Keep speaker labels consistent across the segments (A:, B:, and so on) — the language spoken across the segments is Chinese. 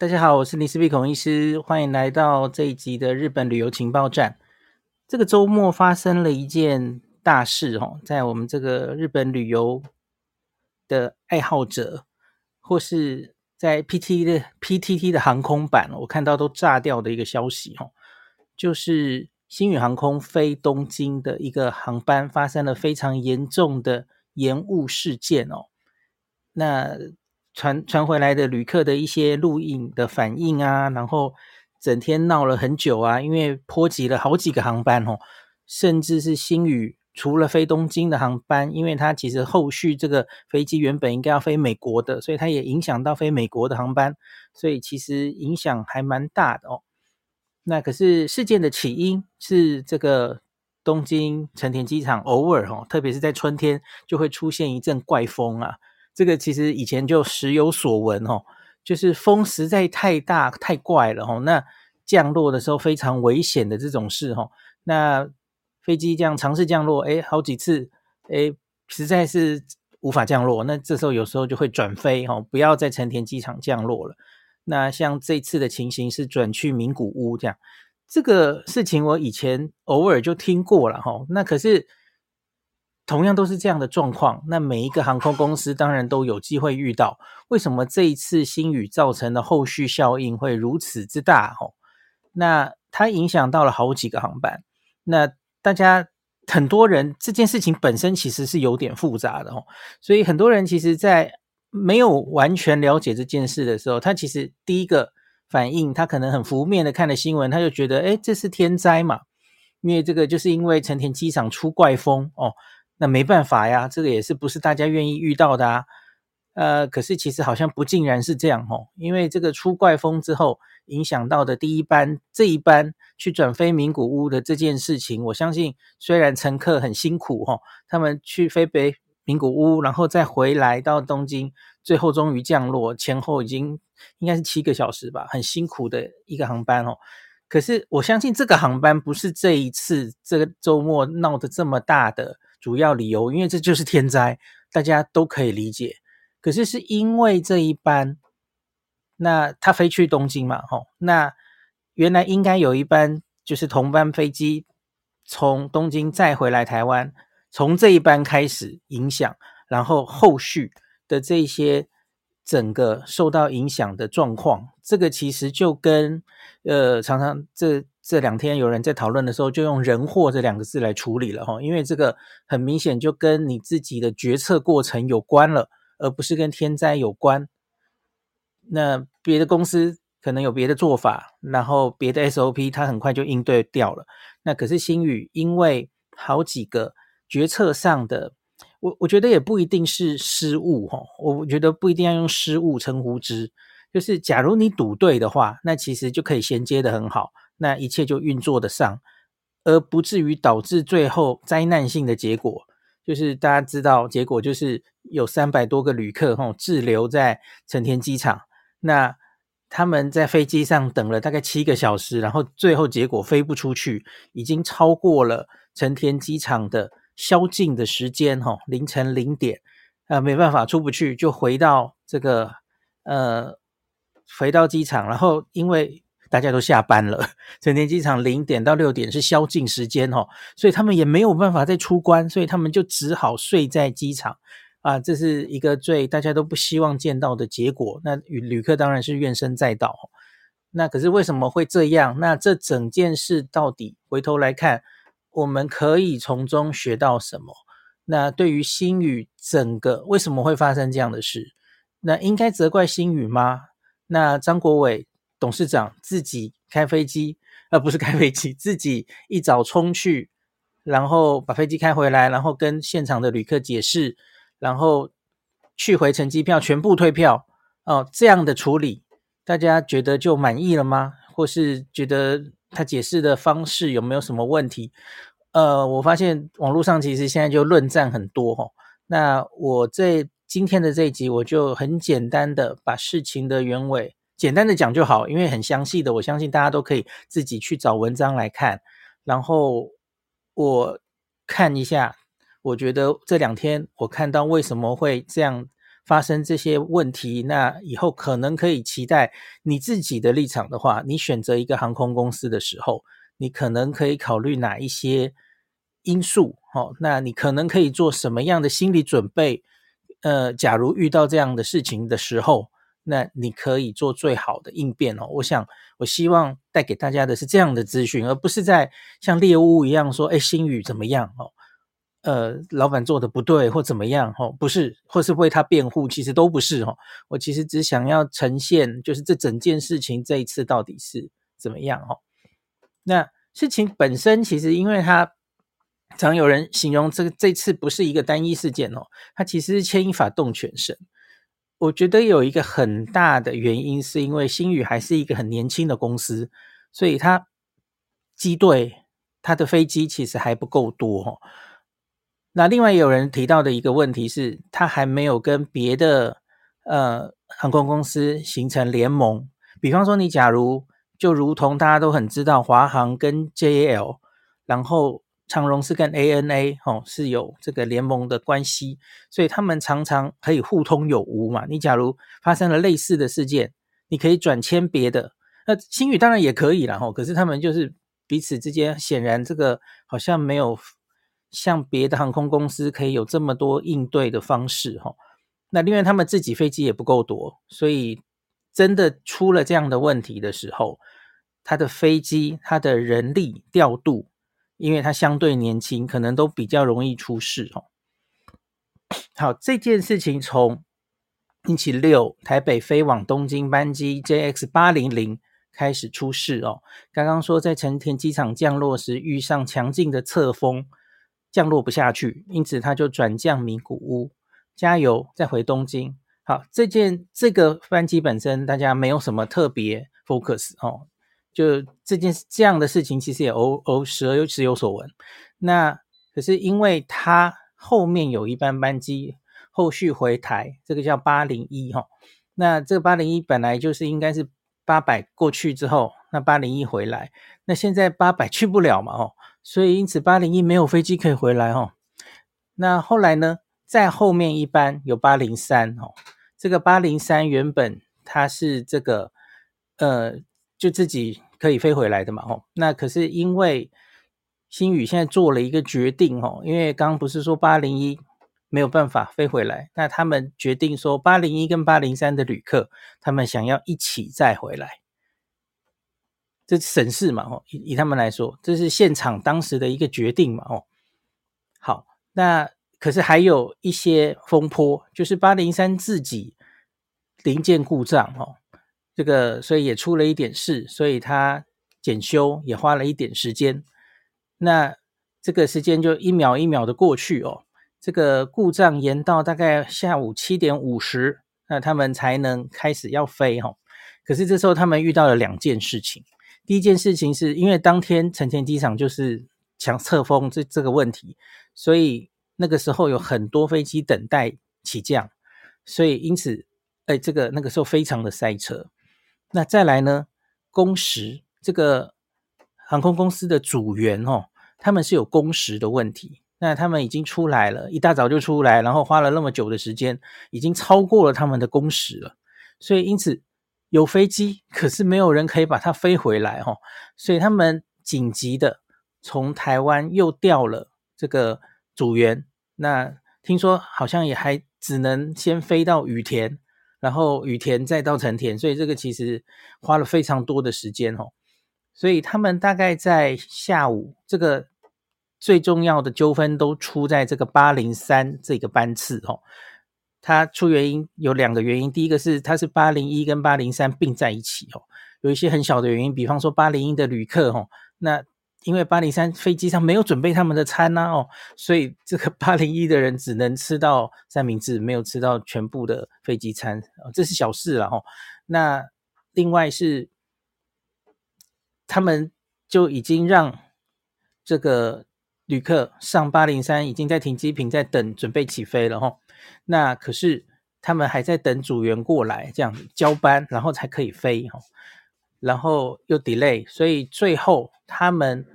A: 大家好，我是林思碧孔医师，欢迎来到这一集的日本旅游情报站。这个周末发生了一件大事哦，在我们这个日本旅游的爱好者，或是在 PT 的 PTT 的航空版，我看到都炸掉的一个消息哦，就是星宇航空飞东京的一个航班发生了非常严重的延误事件哦，那。传传回来的旅客的一些录影的反应啊，然后整天闹了很久啊，因为波及了好几个航班哦，甚至是星宇除了飞东京的航班，因为它其实后续这个飞机原本应该要飞美国的，所以它也影响到飞美国的航班，所以其实影响还蛮大的哦。那可是事件的起因是这个东京成田机场偶尔哦，特别是在春天就会出现一阵怪风啊。这个其实以前就时有所闻哦，就是风实在太大太怪了哦，那降落的时候非常危险的这种事哦，那飞机这样尝试降落，诶，好几次，诶，实在是无法降落，那这时候有时候就会转飞哦，不要在成田机场降落了。那像这次的情形是转去名古屋这样，这个事情我以前偶尔就听过了哈，那可是。同样都是这样的状况，那每一个航空公司当然都有机会遇到。为什么这一次星宇造成的后续效应会如此之大？吼，那它影响到了好几个航班。那大家很多人这件事情本身其实是有点复杂的，吼，所以很多人其实在没有完全了解这件事的时候，他其实第一个反应，他可能很浮面的看了新闻，他就觉得，诶，这是天灾嘛，因为这个就是因为成田机场出怪风哦。那没办法呀，这个也是不是大家愿意遇到的啊？呃，可是其实好像不尽然是这样哦，因为这个出怪风之后，影响到的第一班这一班去转飞名古屋的这件事情，我相信虽然乘客很辛苦哈，他们去飞北名古屋，然后再回来到东京，最后终于降落，前后已经应该是七个小时吧，很辛苦的一个航班哦。可是我相信这个航班不是这一次这个周末闹得这么大的。主要理由，因为这就是天灾，大家都可以理解。可是是因为这一班，那他飞去东京嘛，吼，那原来应该有一班就是同班飞机从东京再回来台湾，从这一班开始影响，然后后续的这些整个受到影响的状况，这个其实就跟呃常常这。这两天有人在讨论的时候，就用“人祸”这两个字来处理了哈，因为这个很明显就跟你自己的决策过程有关了，而不是跟天灾有关。那别的公司可能有别的做法，然后别的 SOP 它很快就应对掉了。那可是星宇因为好几个决策上的，我我觉得也不一定是失误哈，我觉得不一定要用失误称呼之，就是假如你赌对的话，那其实就可以衔接的很好。那一切就运作得上，而不至于导致最后灾难性的结果，就是大家知道，结果就是有三百多个旅客吼滞留在成田机场，那他们在飞机上等了大概七个小时，然后最后结果飞不出去，已经超过了成田机场的宵禁的时间吼，凌晨零点，啊，没办法出不去，就回到这个呃回到机场，然后因为。大家都下班了，成田机场零点到六点是宵禁时间哦，所以他们也没有办法再出关，所以他们就只好睡在机场啊，这是一个最大家都不希望见到的结果。那旅旅客当然是怨声载道。那可是为什么会这样？那这整件事到底回头来看，我们可以从中学到什么？那对于星宇整个为什么会发生这样的事？那应该责怪星宇吗？那张国伟？董事长自己开飞机，而、呃、不是开飞机，自己一早冲去，然后把飞机开回来，然后跟现场的旅客解释，然后去回程机票全部退票哦，这样的处理，大家觉得就满意了吗？或是觉得他解释的方式有没有什么问题？呃，我发现网络上其实现在就论战很多哈、哦。那我这今天的这一集，我就很简单的把事情的原委。简单的讲就好，因为很详细的，我相信大家都可以自己去找文章来看。然后我看一下，我觉得这两天我看到为什么会这样发生这些问题，那以后可能可以期待你自己的立场的话，你选择一个航空公司的时候，你可能可以考虑哪一些因素？哦，那你可能可以做什么样的心理准备？呃，假如遇到这样的事情的时候，那你可以做最好的应变哦。我想，我希望带给大家的是这样的资讯，而不是在像猎巫一样说，哎，星宇怎么样？哦。呃，老板做的不对或怎么样？哦，不是，或是为他辩护，其实都不是哦。我其实只想要呈现，就是这整件事情这一次到底是怎么样？哦，那事情本身其实，因为它常有人形容这个这次不是一个单一事件哦，它其实是牵一发动全身。我觉得有一个很大的原因，是因为星宇还是一个很年轻的公司，所以它机队它的飞机其实还不够多。那另外有人提到的一个问题是，他还没有跟别的呃航空公司形成联盟。比方说，你假如就如同大家都很知道，华航跟 JL，然后长荣是跟 ANA 哦是有这个联盟的关系，所以他们常常可以互通有无嘛。你假如发生了类似的事件，你可以转签别的。那星宇当然也可以啦，吼，可是他们就是彼此之间显然这个好像没有。像别的航空公司可以有这么多应对的方式哈，那另外他们自己飞机也不够多，所以真的出了这样的问题的时候，他的飞机、他的人力调度，因为他相对年轻，可能都比较容易出事哦。好，这件事情从星期六台北飞往东京班机 JX 八零零开始出事哦。刚刚说在成田机场降落时遇上强劲的侧风。降落不下去，因此他就转降名古屋，加油，再回东京。好，这件这个班机本身大家没有什么特别 focus 哦，就这件这样的事情其实也偶偶时而时有所闻。那可是因为他后面有一班班机后续回台，这个叫八零一哈。那这个八零一本来就是应该是八百过去之后，那八零一回来，那现在八百去不了嘛哦。所以，因此八零一没有飞机可以回来哦。那后来呢，在后面一班有八零三哦。这个八零三原本它是这个呃，就自己可以飞回来的嘛哦。那可是因为星宇现在做了一个决定哦，因为刚刚不是说八零一没有办法飞回来，那他们决定说八零一跟八零三的旅客，他们想要一起再回来。这省事嘛，哦，以以他们来说，这是现场当时的一个决定嘛，哦，好，那可是还有一些风波，就是八零三自己零件故障，哦，这个所以也出了一点事，所以他检修也花了一点时间，那这个时间就一秒一秒的过去哦，这个故障延到大概下午七点五十，那他们才能开始要飞，哦，可是这时候他们遇到了两件事情。第一件事情是因为当天成田机场就是强侧风这这个问题，所以那个时候有很多飞机等待起降，所以因此，哎，这个那个时候非常的塞车。那再来呢，工时这个航空公司的组员哦，他们是有工时的问题，那他们已经出来了，一大早就出来，然后花了那么久的时间，已经超过了他们的工时了，所以因此。有飞机，可是没有人可以把它飞回来哦，所以他们紧急的从台湾又调了这个组员。那听说好像也还只能先飞到羽田，然后雨田再到成田，所以这个其实花了非常多的时间哦。所以他们大概在下午，这个最重要的纠纷都出在这个八零三这个班次哦。它出原因有两个原因，第一个是它是八零一跟八零三并在一起哦，有一些很小的原因，比方说八零一的旅客哦，那因为八零三飞机上没有准备他们的餐呐哦，所以这个 八零一的人只能吃到三明治，没有吃到全部的飞机餐，这是小事了哦。那另外是他们就已经让这个旅客上八零三，已经在停机坪在等，准备起飞了哈。那可是他们还在等组员过来，这样子交班，然后才可以飞哈，然后又 delay，所以最后他们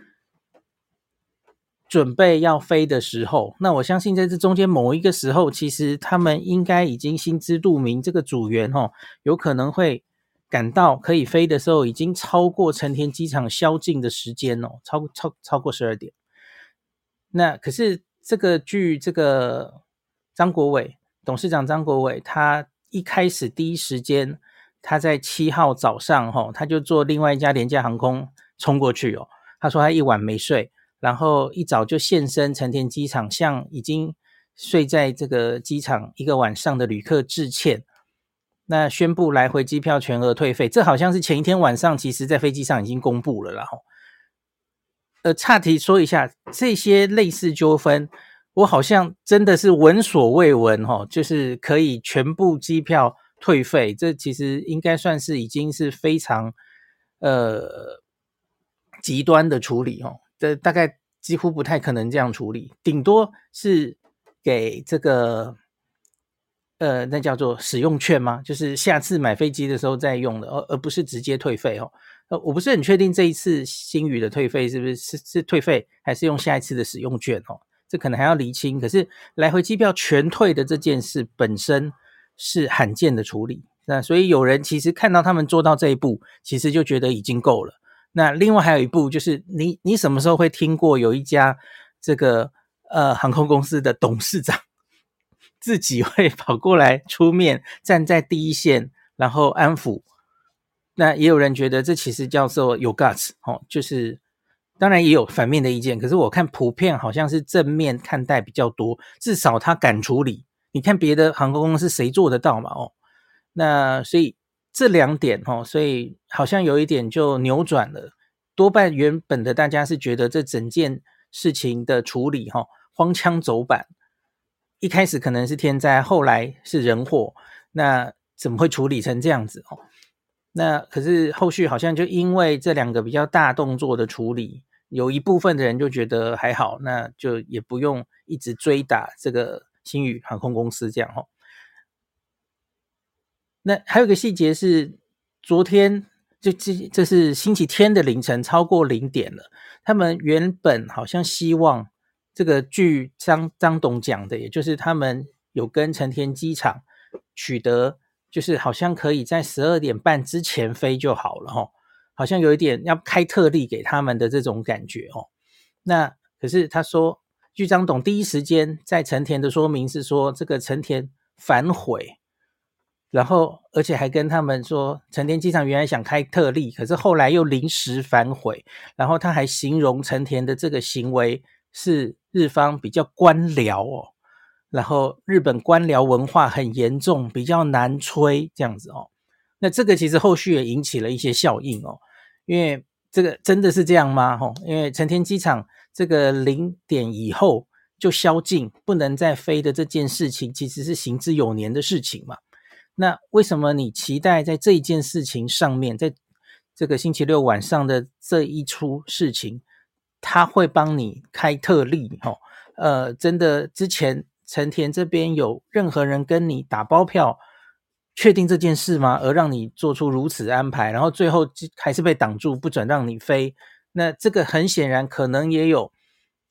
A: 准备要飞的时候，那我相信在这中间某一个时候，其实他们应该已经心知肚明，这个组员哦，有可能会赶到可以飞的时候，已经超过成田机场宵禁的时间哦，超超超过十二点。那可是这个据这个张国伟董事长张国伟，他一开始第一时间，他在七号早上哈，他就坐另外一家廉价航空冲过去哦。他说他一晚没睡，然后一早就现身成田机场，向已经睡在这个机场一个晚上的旅客致歉。那宣布来回机票全额退费，这好像是前一天晚上，其实在飞机上已经公布了，然后。呃，岔题说一下，这些类似纠纷，我好像真的是闻所未闻哈，就是可以全部机票退费，这其实应该算是已经是非常呃极端的处理哦，这大概几乎不太可能这样处理，顶多是给这个呃那叫做使用券吗？就是下次买飞机的时候再用的，而而不是直接退费哦。呃，我不是很确定这一次星宇的退费是不是是是退费，还是用下一次的使用券哦？这可能还要厘清。可是来回机票全退的这件事本身是罕见的处理，那所以有人其实看到他们做到这一步，其实就觉得已经够了。那另外还有一步就是，你你什么时候会听过有一家这个呃航空公司的董事长自己会跑过来出面站在第一线，然后安抚？那也有人觉得这其实叫做有 guts 哦，就是当然也有反面的意见，可是我看普遍好像是正面看待比较多，至少他敢处理。你看别的航空公司谁做得到嘛？哦，那所以这两点哦，所以好像有一点就扭转了。多半原本的大家是觉得这整件事情的处理哈，荒腔走板，一开始可能是天灾，后来是人祸，那怎么会处理成这样子哦？那可是后续好像就因为这两个比较大动作的处理，有一部分的人就觉得还好，那就也不用一直追打这个星宇航空公司这样哈。那还有个细节是，昨天就这这是星期天的凌晨超过零点了，他们原本好像希望这个据张张董讲的，也就是他们有跟成田机场取得。就是好像可以在十二点半之前飞就好了哦，好像有一点要开特例给他们的这种感觉哦。那可是他说，据张董第一时间在成田的说明是说，这个成田反悔，然后而且还跟他们说，成田机场原来想开特例，可是后来又临时反悔，然后他还形容成田的这个行为是日方比较官僚哦。然后日本官僚文化很严重，比较难吹这样子哦。那这个其实后续也引起了一些效应哦，因为这个真的是这样吗？吼，因为成田机场这个零点以后就宵禁，不能再飞的这件事情，其实是行之有年的事情嘛。那为什么你期待在这一件事情上面，在这个星期六晚上的这一出事情，他会帮你开特例？吼，呃，真的之前。成田这边有任何人跟你打包票确定这件事吗？而让你做出如此安排，然后最后还是被挡住，不准让你飞。那这个很显然可能也有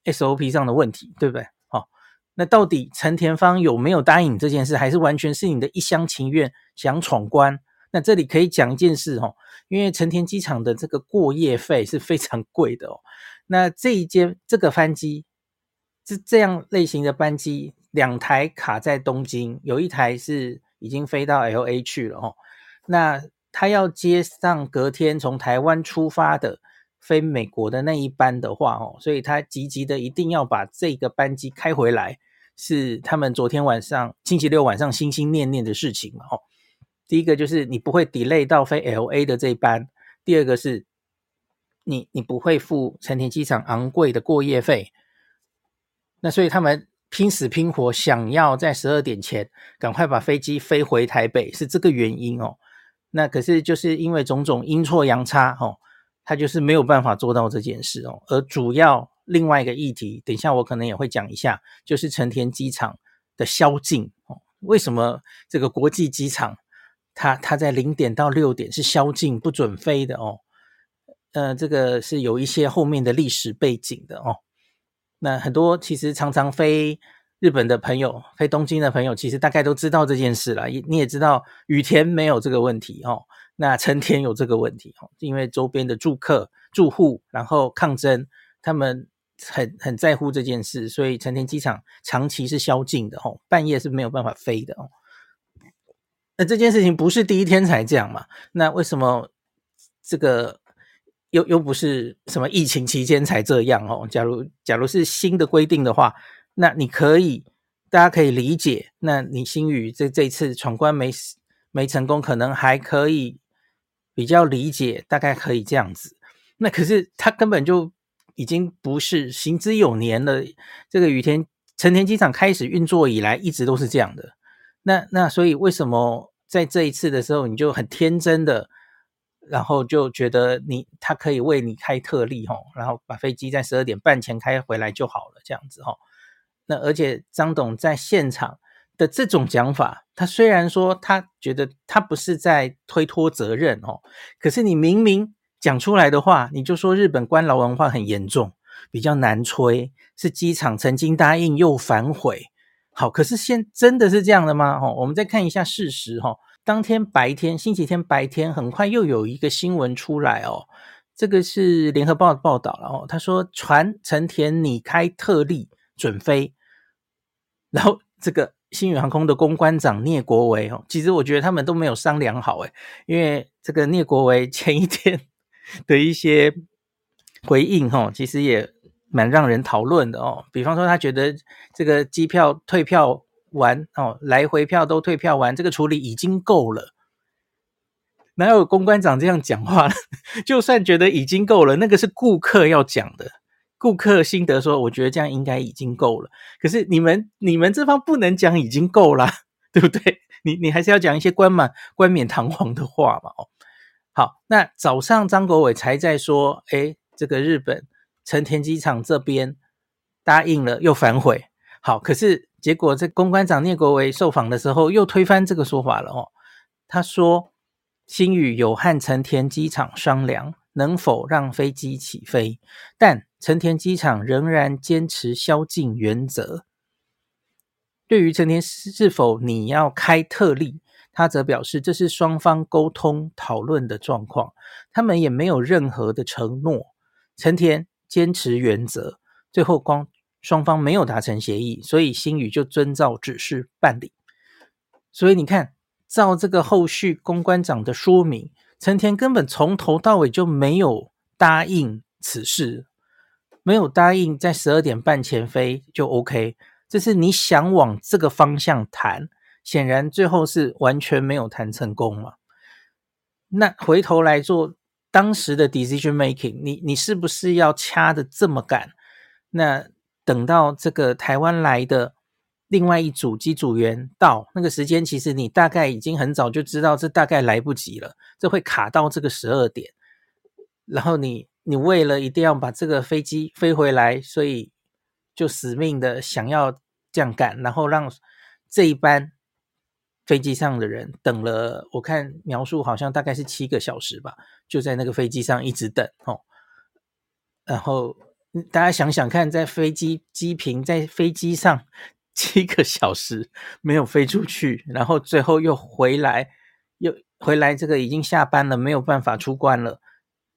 A: SOP 上的问题，对不对？好，那到底成田方有没有答应你这件事，还是完全是你的一厢情愿想闯关？那这里可以讲一件事哦，因为成田机场的这个过夜费是非常贵的哦。那这一间这个班机，这这样类型的班机。两台卡在东京，有一台是已经飞到 LA 去了哦。那他要接上隔天从台湾出发的飞美国的那一班的话哦，所以他急急的一定要把这个班机开回来，是他们昨天晚上星期六晚上心心念念的事情嘛哦。第一个就是你不会 delay 到飞 LA 的这一班，第二个是你你不会付成田机场昂贵的过夜费，那所以他们。拼死拼活想要在十二点前赶快把飞机飞回台北，是这个原因哦。那可是就是因为种种阴错阳差哦，他就是没有办法做到这件事哦。而主要另外一个议题，等一下我可能也会讲一下，就是成田机场的宵禁哦。为什么这个国际机场它它在零点到六点是宵禁不准飞的哦？呃，这个是有一些后面的历史背景的哦。那很多其实常常飞日本的朋友，飞东京的朋友，其实大概都知道这件事了。也你也知道，羽田没有这个问题哦，那成田有这个问题哦，因为周边的住客、住户，然后抗争，他们很很在乎这件事，所以成田机场长期是宵禁的哦，半夜是没有办法飞的哦。那这件事情不是第一天才这样嘛？那为什么这个又又不是什么疫情期间才这样哦？假如假如是新的规定的话，那你可以大家可以理解。那你新宇这这次闯关没没成功，可能还可以比较理解，大概可以这样子。那可是他根本就已经不是行之有年了。这个羽田成田机场开始运作以来，一直都是这样的。那那所以为什么在这一次的时候你就很天真的，然后就觉得你他可以为你开特例吼，然后把飞机在十二点半前开回来就好了这样子吼。那而且张董在现场的这种讲法，他虽然说他觉得他不是在推脱责任哦，可是你明明讲出来的话，你就说日本官僚文化很严重，比较难吹，是机场曾经答应又反悔。好，可是现真的是这样的吗？哦，我们再看一下事实哈。当天白天，星期天白天，很快又有一个新闻出来哦。这个是联合报的报道了哦。他说，传成田拟开特例准飞，然后这个星宇航空的公关长聂国维哦，其实我觉得他们都没有商量好诶，因为这个聂国维前一天的一些回应哈，其实也。蛮让人讨论的哦，比方说他觉得这个机票退票完哦，来回票都退票完，这个处理已经够了。哪有公关长这样讲话？就算觉得已经够了，那个是顾客要讲的，顾客心得说，我觉得这样应该已经够了。可是你们你们这方不能讲已经够了，对不对？你你还是要讲一些冠冕冠冕堂皇的话嘛。哦，好，那早上张国伟才在说，诶，这个日本。成田机场这边答应了又反悔，好，可是结果这公关长聂国伟受访的时候又推翻这个说法了哦。他说，星宇有和成田机场商量能否让飞机起飞，但成田机场仍然坚持宵禁原则。对于成田是否你要开特例，他则表示这是双方沟通讨论的状况，他们也没有任何的承诺。成田。坚持原则，最后光双方没有达成协议，所以星宇就遵照指示办理。所以你看，照这个后续公关长的说明，成田根本从头到尾就没有答应此事，没有答应在十二点半前飞就 OK。这是你想往这个方向谈，显然最后是完全没有谈成功嘛。那回头来做。当时的 decision making，你你是不是要掐的这么赶？那等到这个台湾来的另外一组机组员到那个时间，其实你大概已经很早就知道，这大概来不及了，这会卡到这个十二点。然后你你为了一定要把这个飞机飞回来，所以就死命的想要这样赶，然后让这一班。飞机上的人等了，我看描述好像大概是七个小时吧，就在那个飞机上一直等哦。然后大家想想看，在飞机机坪在飞机上 七个小时没有飞出去，然后最后又回来，又回来，这个已经下班了，没有办法出关了，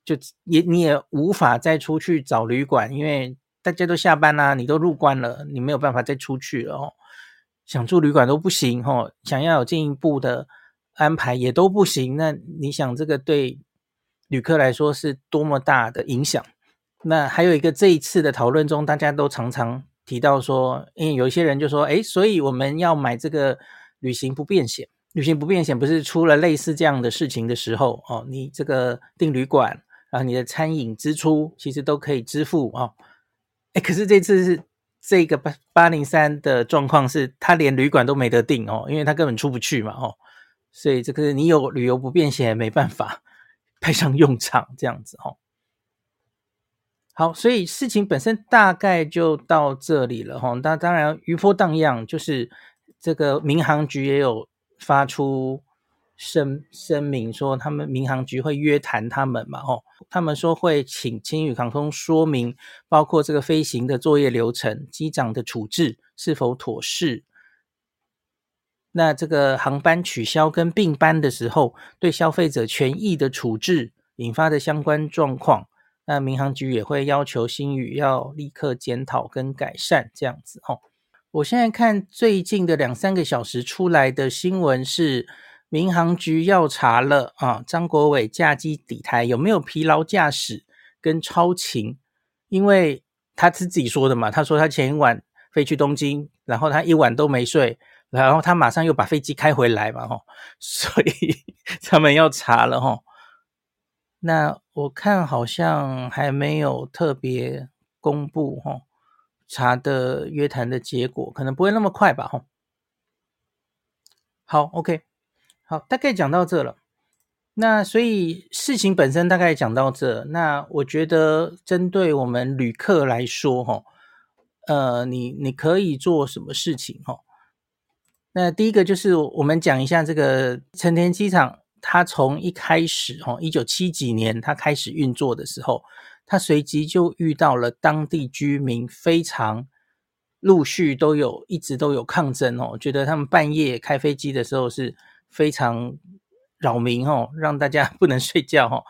A: 就也你也无法再出去找旅馆，因为大家都下班啦，你都入关了，你没有办法再出去了哦。想住旅馆都不行哦，想要有进一步的安排也都不行。那你想这个对旅客来说是多么大的影响？那还有一个这一次的讨论中，大家都常常提到说，因为有一些人就说，诶，所以我们要买这个旅行不便险。旅行不便险不是出了类似这样的事情的时候哦，你这个订旅馆，啊你的餐饮支出其实都可以支付哦。诶，可是这次是。这个八八零三的状况是，他连旅馆都没得订哦，因为他根本出不去嘛，哦，所以这个你有旅游不便险没办法派上用场，这样子哦。好，所以事情本身大概就到这里了哈。那当然余波荡漾，就是这个民航局也有发出声声明说，他们民航局会约谈他们嘛？哦，他们说会请青宇航空说明，包括这个飞行的作业流程、机长的处置是否妥适。那这个航班取消跟并班的时候，对消费者权益的处置引发的相关状况，那民航局也会要求星宇要立刻检讨跟改善这样子。哦，我现在看最近的两三个小时出来的新闻是。民航局要查了啊，张国伟驾机抵台有没有疲劳驾驶跟超勤？因为他是自己说的嘛，他说他前一晚飞去东京，然后他一晚都没睡，然后他马上又把飞机开回来嘛，吼，所以他们要查了吼。那我看好像还没有特别公布吼查的约谈的结果，可能不会那么快吧，吼。好，OK。好，大概讲到这了。那所以事情本身大概讲到这。那我觉得针对我们旅客来说，哈，呃，你你可以做什么事情？哈，那第一个就是我们讲一下这个成田机场，它从一开始，哈，一九七几年它开始运作的时候，它随即就遇到了当地居民非常陆续都有一直都有抗争哦，觉得他们半夜开飞机的时候是。非常扰民哦，让大家不能睡觉哦。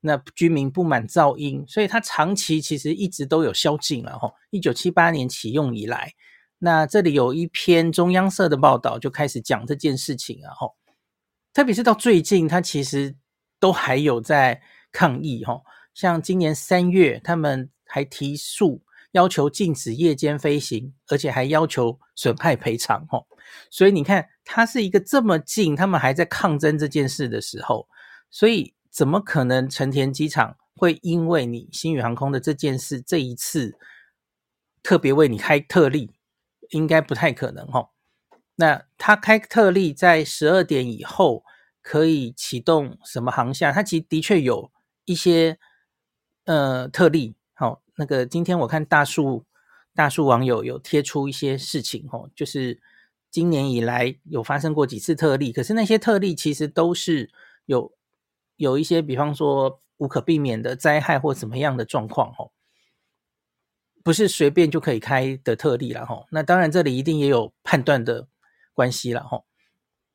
A: 那居民不满噪音，所以它长期其实一直都有宵禁了哈。一九七八年启用以来，那这里有一篇中央社的报道就开始讲这件事情啊哈。特别是到最近，它其实都还有在抗议哈。像今年三月，他们还提诉要求禁止夜间飞行，而且还要求损害赔偿哈。所以你看，它是一个这么近，他们还在抗争这件事的时候，所以怎么可能成田机场会因为你新宇航空的这件事，这一次特别为你开特例，应该不太可能哦。那他开特例在十二点以后可以启动什么航向？他其实的确有一些呃特例。好，那个今天我看大树大树网友有贴出一些事情哦，就是。今年以来有发生过几次特例，可是那些特例其实都是有有一些，比方说无可避免的灾害或怎么样的状况吼，不是随便就可以开的特例了吼。那当然这里一定也有判断的关系了吼。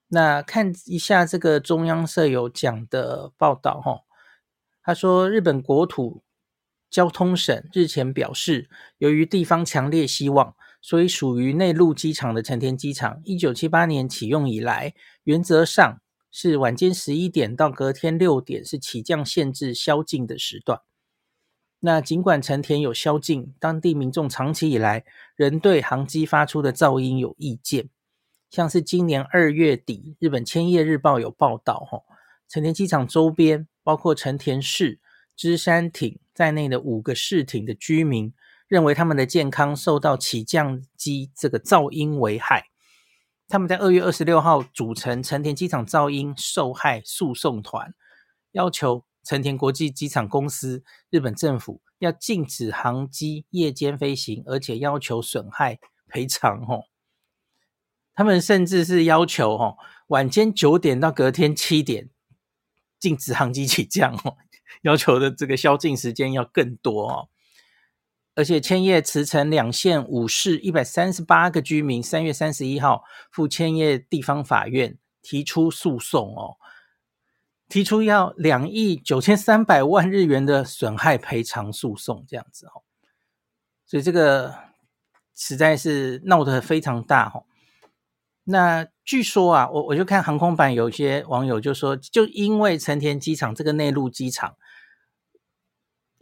A: 那看一下这个中央社有讲的报道吼，他说日本国土交通省日前表示，由于地方强烈希望。所以，属于内陆机场的成田机场，一九七八年启用以来，原则上是晚间十一点到隔天六点是起降限制宵禁的时段。那尽管成田有宵禁，当地民众长期以来仍对航机发出的噪音有意见。像是今年二月底，日本千叶日报有报道，吼，成田机场周边，包括成田市、芝山町在内的五个市町的居民。认为他们的健康受到起降机这个噪音危害，他们在二月二十六号组成成田机场噪音受害诉讼团，要求成田国际机场公司、日本政府要禁止航机夜间飞行，而且要求损害赔偿。吼，他们甚至是要求吼晚间九点到隔天七点禁止航机起降。吼，要求的这个宵禁时间要更多哦。而且千叶茨城两县五市一百三十八个居民，三月三十一号赴千叶地方法院提出诉讼哦，提出要两亿九千三百万日元的损害赔偿诉讼，这样子哦，所以这个实在是闹得非常大哦。那据说啊，我我就看航空版有些网友就说，就因为成田机场这个内陆机场。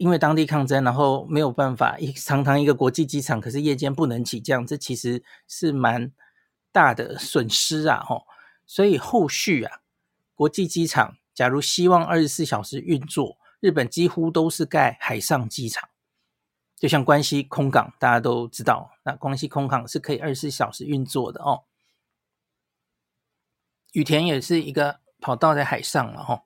A: 因为当地抗争，然后没有办法，一堂堂一个国际机场，可是夜间不能起降，这其实是蛮大的损失啊！吼，所以后续啊，国际机场假如希望二十四小时运作，日本几乎都是盖海上机场，就像关西空港，大家都知道，那关西空港是可以二十四小时运作的哦。羽田也是一个跑道在海上了，吼。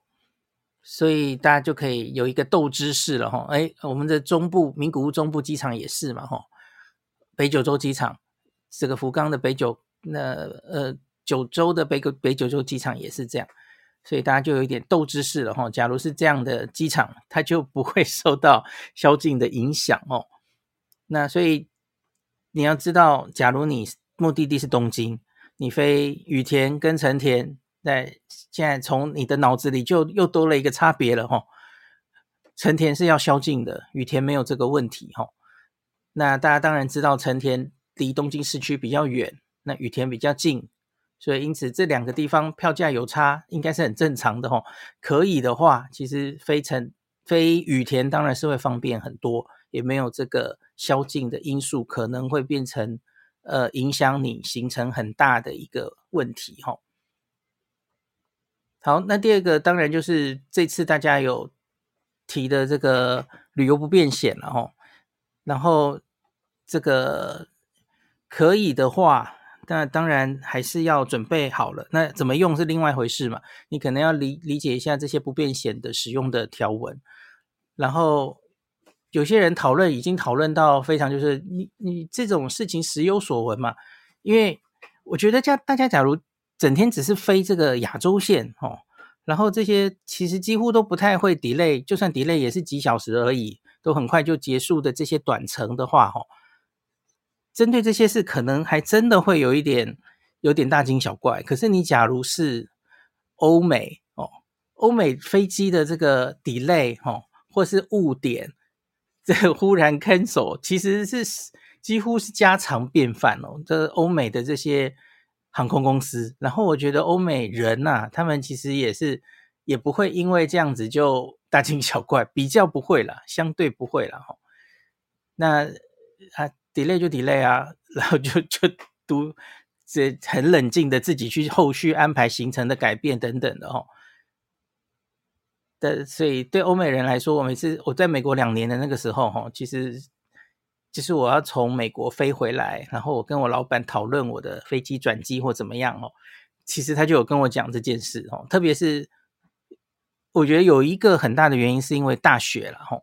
A: 所以大家就可以有一个斗知识了哈，哎，我们的中部名古屋中部机场也是嘛哈，北九州机场，这个福冈的北九那呃九州的北北九州机场也是这样。所以大家就有一点斗知识了哈。假如是这样的机场，它就不会 受到宵禁的影响哦。那所以你要知道，假如你目的地是东京，你飞羽田跟成田，在现在从你的脑子里就又多了一个差别了哈。成田是要宵禁的，羽田没有这个问题哈。那大家当然知道，成田离东京市区比较远，那羽田比较近，所以因此这两个地方票价有差，应该是很正常的哈。可以的话，其实飞成飞羽田当然是会方便很多，也没有这个宵禁的因素，可能会变成呃影响你行程很大的一个问题哈。好，那第二个当然就是这次大家有提的这个旅游不便险了吼，然后这个可以的话，那当然还是要准备好了。那怎么用是另外一回事嘛，你可能要理理解一下这些不便险的使用的条文。然后有些人讨论已经讨论到非常就是你你这种事情时有所闻嘛，因为我觉得这样大家假如。整天只是飞这个亚洲线哦，然后这些其实几乎都不太会 delay，就算 delay 也是几小时而已，都很快就结束的这些短程的话，哈，针对这些事可能还真的会有一点有点大惊小怪。可是你假如是欧美哦，欧美飞机的这个 delay 哈，或是误点，这忽然 cancel，其实是几乎是家常便饭哦。这欧美的这些。航空公司，然后我觉得欧美人呐、他们其实也是也不会因为这样子就大惊小怪，比较不会啦，相对不会啦哈。那啊，delay 就 delay 啊，然后就就读这很冷静的自己去后续安排行程的改变等等的哈。的，所以对欧美人来说，我每次我在美国两年的那个时候哈，其实。就是我要从美国飞回来，然后我跟我老板讨论我的飞机转机或怎么样哦。其实他就有跟我讲这件事哦，特别是我觉得有一个很大的原因是因为大雪了哈，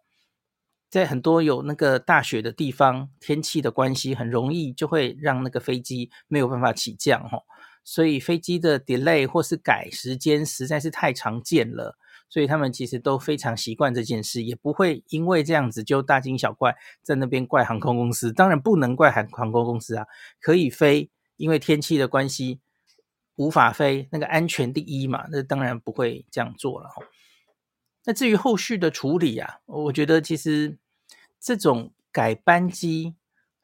A: 在很多有那个大雪的地方，天气的关系很容易就会让那个飞机没有办法起降哈，所以飞机的 delay 或是改时间实在是太常见了。所以他们其实都非常习惯这件事，也不会因为这样子就大惊小怪，在那边怪航空公司。当然不能怪航航空公司啊，可以飞，因为天气的关系无法飞，那个安全第一嘛，那当然不会这样做了。那至于后续的处理啊，我觉得其实这种改班机，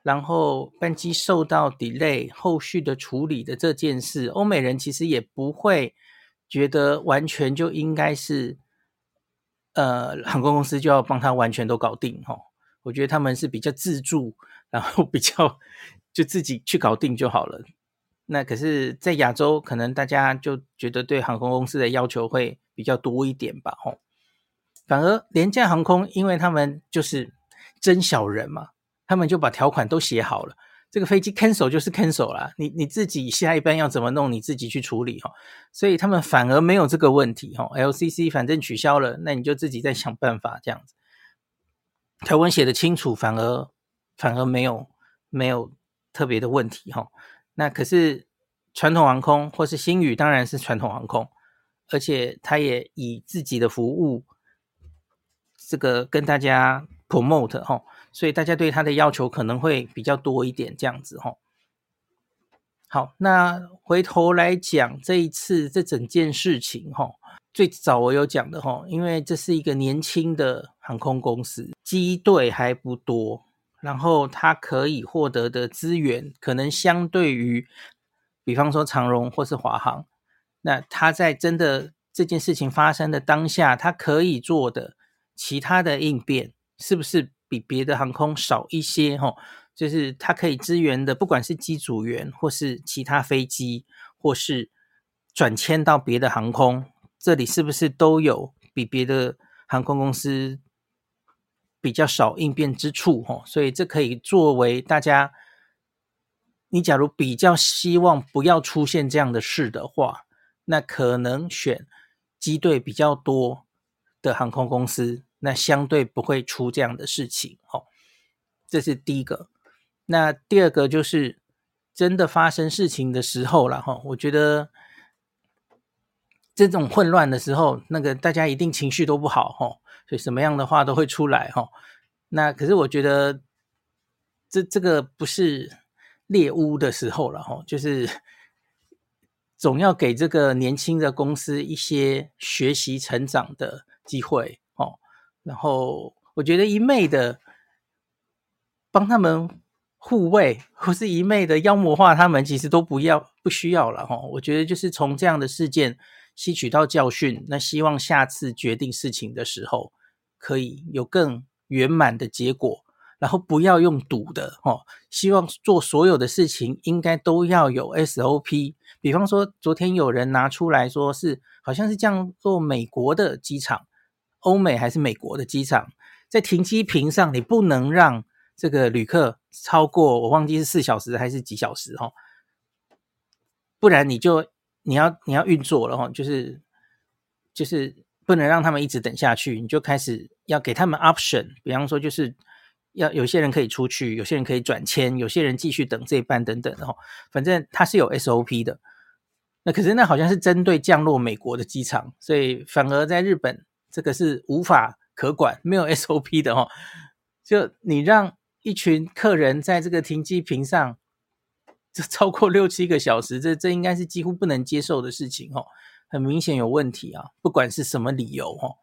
A: 然后班机受到 delay，后续的处理的这件事，欧美人其实也不会。觉得完全就应该是，呃，航空公司就要帮他完全都搞定哈。我觉得他们是比较自助，然后 比较就自己去搞定就好了。那可是，在亚洲可能大家就觉得对航空公司的要求会比较多一点吧，吼。反而廉价航空，因为他们就是真小人嘛，他们就把条款都写好了。这个飞机 cancel 就是 cancel 啦，你你自己下一班要怎么弄，你自己去处理哈。所以他们反而没有这个问题哈。LCC 反正取消了，那你就自己再想办法这样子。条文写得清楚，反而反而没有没有特别的问题哈。那可是传统航空或是星宇当然是传统航空，而且他也以自己的服务这个跟大家 promote 哈。所以大家对他的要求可能会比较多一点，这样子齁。好，那回头来讲这一次这整件事情齁，最早我有讲的齁，因为这是一个年轻的航空公司，机队还不多，然后它可以获得的资源可能相对于，比方说长荣或是华航，那它在真的这件事情发生的当下，它可以做的其他的应变是不是？比别的航空少一些哈，就是它可以支援的，不管是机组员或是其他飞机，或是转签到别的航空，这里是不是都有比别的航空公司比较少应变之处哈？所以这可以作为大家，你假如比较希望不要出现这样的事的话，那可能选机队比较多的航空公司。那相对不会出这样的事情，哦，这是第一个。那第二个就是真的发生事情的时候了，哈，我觉得这种混乱的时候，那个大家一定情绪都不好哈，所以什么样的话都会出来哈。那可是我觉得这这个不是猎巫的时候了哈，就是总要给这个年轻的公司一些学习成长的机会。然后我觉得一昧的帮他们护卫，或是一昧的妖魔化他们，其实都不要不需要了哈。我觉得就是从这样的事件吸取到教训，那希望下次决定事情的时候可以有更圆满的结果，然后不要用赌的哦。希望做所有的事情应该都要有 SOP。比方说，昨天有人拿出来说是好像是这样做，美国的机场，欧美还是美国的机场，在停机坪上你不能让这个旅客超过，我忘记是四小时还是几小时哈，不然你就你要你要运作了哈，就是就是不能让他们一直等下去，你就开始。要给他们 option，比方说就是要有些人可以出去，有些人可以转签，有些人继续等这一班等等的哈。反正它是有 SOP 的。那可是那好像是针对降落美国的机场，所以反而在日本这个是无法可管，没有 SOP 的哦。就你让一群客人在这个停机坪上，这超过六七个小时，这这应该是几乎不能接受的事情哦。很明显有问题啊，不管是什么理由哦。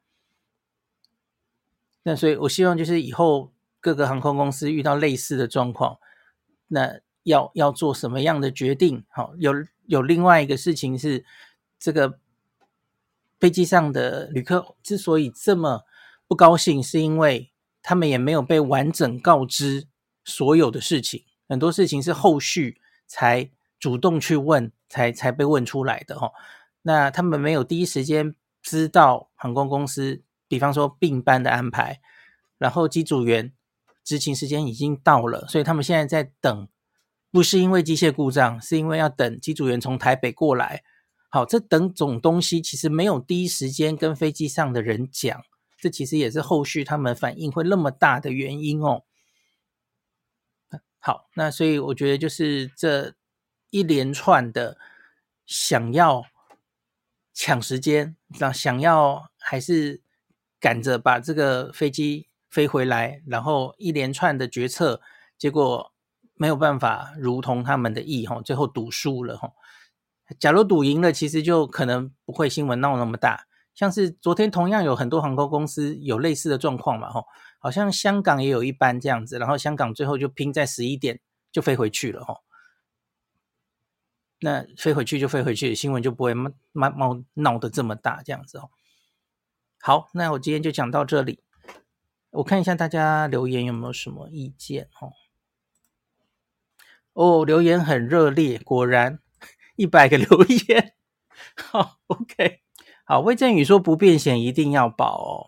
A: 那所以，我希望就是以后各个航空公司遇到类似的状况，那要要做什么样的决定？好，有有另外一个事情是，这个飞机上的旅客之所以这么不高兴，是因为他们也没有被完整告知所有的事情，很多事情是后续才主动去问，才才被问出来的哈。那他们没有第一时间知道航空公司。比方说并班的安排，然后机组员执勤时间已经到了，所以他们现在在等，不是因为机械故障，是因为要等机组员从台北过来。好，这等种东西其实没有第一时间跟飞机上的人讲，这其实也是后续他们反应会那么大的原因哦。好，那所以我觉得就是这一连串的想要抢时间，想想要还是。赶着把这个飞机飞回来，然后一连串的决策，结果没有办法如同他们的意，哈，最后赌输了，哈。假如赌赢了，其实就可能不会新闻闹那么大。像是昨天同样有很多航空公司有类似的状况嘛，吼，好像香港也有一班这样子，然后香港最后就拼在十一点就飞回去了，吼。那飞回去就飞回去，新闻就不会冒冒闹得这么大，这样子哦。好，那我今天就讲到这里。我看一下大家留言有没有什么意见哦。哦，留言很热烈，果然一百个留言。好，OK。好，魏振宇说不变险一定要保哦。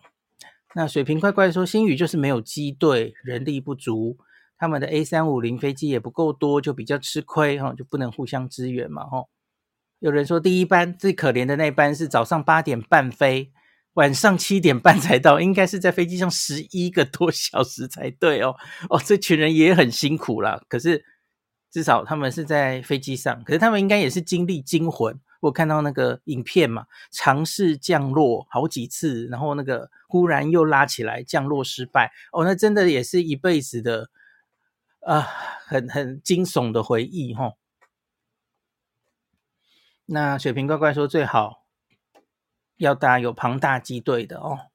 A: 那水瓶怪怪说新宇就是没有机队，人力不足，他们的 A 三五零飞机也不够多，就比较吃亏哈，就不能互相支援嘛哈。有人说第一班最可怜的那班是早上八点半飞。晚上七点半才到，应该是在飞机上十一个多小时才对哦。哦，这群人也很辛苦啦。可是至少他们是在飞机上，可是他们应该也是经历惊魂。我看到那个影片嘛，尝试降落好几次，然后那个忽然又拉起来，降落失败。哦，那真的也是一辈子的啊、很很惊悚的回忆哈、那水瓶怪怪说最好。要搭有庞大机队的哦，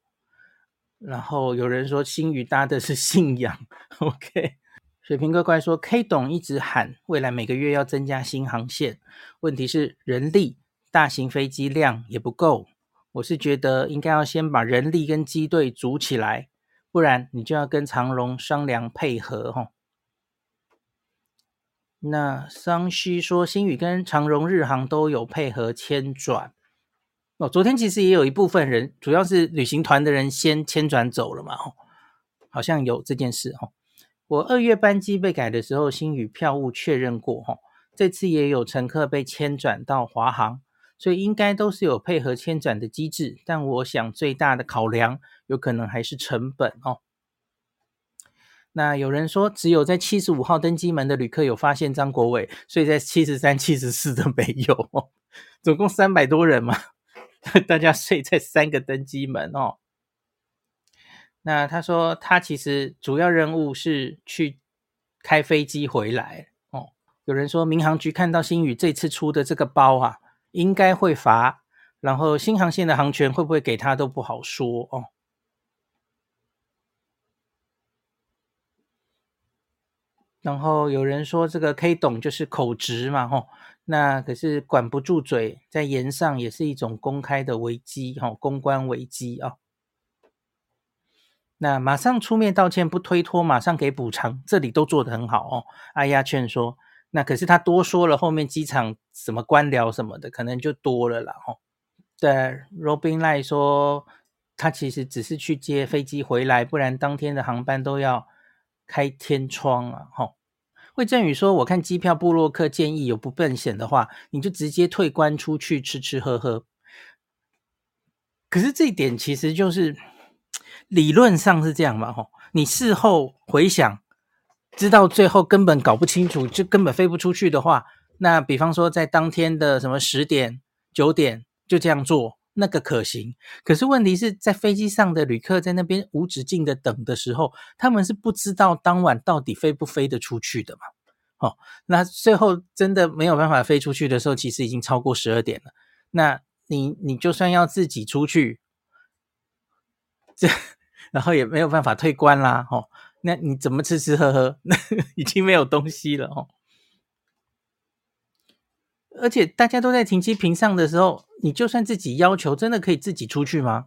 A: 然后有人说星宇搭的是信仰，OK。水瓶乖乖说 K 董一直喊未来每个月要增加新航线，问题是人力，大型飞机量也不够。我是觉得应该要先把人力跟机队组起来，不然你就要跟长荣商量配合哈。那桑西说星宇跟长荣日航都有配合迁转。哦，昨天其实也有一部分人，主要是旅行团的人先迁转走了嘛，好像有这件事哈。我二月班机被改的时候，星宇票务确认过哈，这次也有乘客被迁转到华航，所以应该都是有配合迁转的机制。但我想最大的考量有可能还是成本哦。那有人说，只有在七十五号登机门的旅客有发现张国伟，所以在七十三、七十四都没有，总共三百多人嘛。大家睡在三个登机门哦。那他说他其实主要任务是去开飞机回来哦。有人说民航局看到新宇这次出的这个包啊，应该会罚，然后新航线的航权会不会给他都不好说哦。然后有人说这个 K 董就是口直嘛，吼，那可是管不住嘴，在言上也是一种公开的危机，吼，公关危机啊。那马上出面道歉，不推脱，马上给补偿，这里都做得很好哦。阿丫劝说，那可是他多说了，后面机场什么官僚什么的，可能就多了啦，吼。对，Robin Lai 说，他其实只是去接飞机回来，不然当天的航班都要。开天窗啊！吼，魏正宇说：“我看机票部落客建议有不便险的话，你就直接退关出去吃吃喝喝。可是这一点其实就是理论上是这样嘛，吼，你事后回想，知道最后根本搞不清楚，就根本飞不出去的话，那比方说在当天的什么十点、九点就这样做。”那个可行，可是问题是在飞机上的旅客在那边无止境的等的时候，他们是不知道当晚到底飞不飞得出去的嘛？哦，那最后真的没有办法飞出去的时候，其实已经超过十二点了。那你你就算要自己出去，这然后也没有办法退关啦，哦，那你怎么吃吃喝喝？那已经没有东西了，哦。而且大家都在停机坪上的时候，你就算自己要求，真的可以自己出去吗？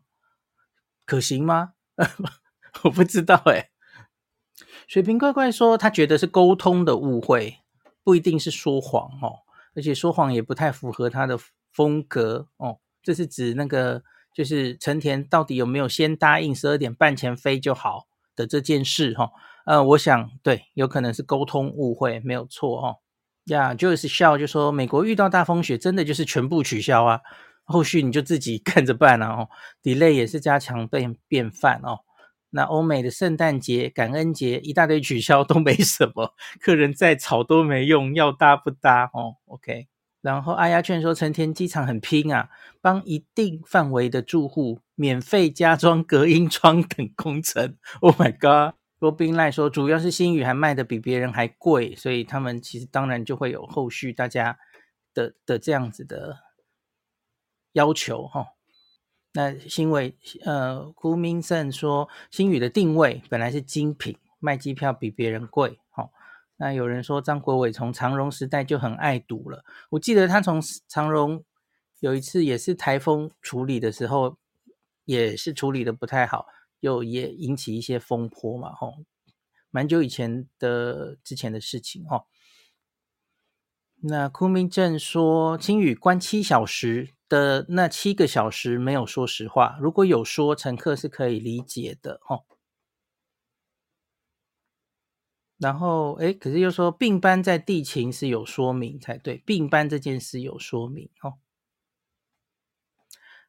A: 可行吗？我不知道哎。水瓶怪怪说，他觉得是沟通的误会，不一定是说谎哦。而且说谎也不太符合他的风格哦。这是指那个，就是成田到底有没有先答应十二点半前飞就好的这件事哈？呃，我想对，有可能是沟通误会，没有错哦。呀，就是笑，就说美国遇到大风雪，真的就是全部取消啊，后续你就自己 看着办啊。哦，delay 也是加强变便饭哦。那欧美的圣诞节、感恩节一大堆取消都没什么，客人再吵都没用，要搭不搭哦？OK。然后阿丫劝说成田机场很拼啊，帮一定范围的住户免费加装隔音窗等工程。Oh my god！罗宾赖说，主要是星宇还卖的比别人还贵，所以他们其实当然就会有后续大家的的这样子的要求哈。那新伟呃，顾明胜说，星宇的定位本来是精品，卖机票比别人贵。那有人说张国伟从长荣时代就很爱赌了，我记得他从长荣有一次也是台风处理的时候，也是处理的不太好。又也引起一些风波嘛，吼，蛮久以前的之前的事情，吼。那哭明正说，青宇关七小时的那七个小时没有说实话，如果有说，乘客是可以理解的，吼。然后，哎，可是又说并班在地勤是有说明才对，并班这件事有说明，哦。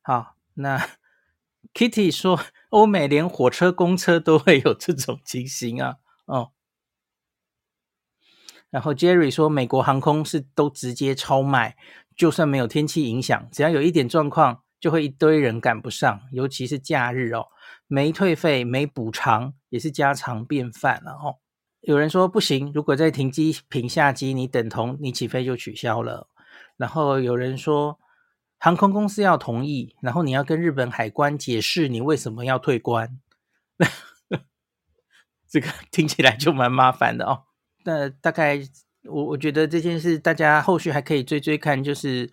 A: 好，那。Kitty 说：“欧美连火车、公车都会有这种情形啊，哦。”然后 Jerry 说：“美国航空是都直接超卖，就算没有天气影响，只要有一点状况，就会一堆人赶不上，尤其是假日哦，没退费、没补偿也是家常便饭了哦。”有人说：“不行，如果在停机坪下机，你等同你起飞就取消了。”然后有人说。航空公司要同意，然后你要跟日本海关解释你为什么要退关，这个 听起来就蛮麻烦的哦。那大概我我觉得这件事大家后续还可以追追看，就是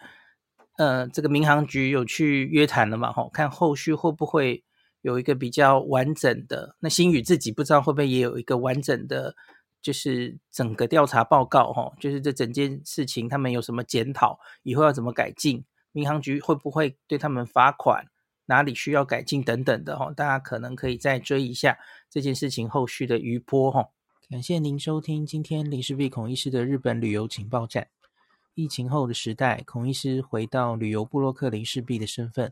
A: 呃，这个民航局有去约谈了嘛？吼，看后续会不会有一个比较完整的。那星宇自己不知道会不会也有一个完整的，就是整个调查报告，吼，就是这整件事情他们有什么检讨，以后要怎么改进。民航局会不会对他们罚款？哪里需要改进等等的哈，大家可能可以再追一下这件事情后续的余波哈。感谢您收听今天林氏璧孔医师的日本旅游情报站。疫情后的时代，孔医师回到旅游部落客林氏璧的身份，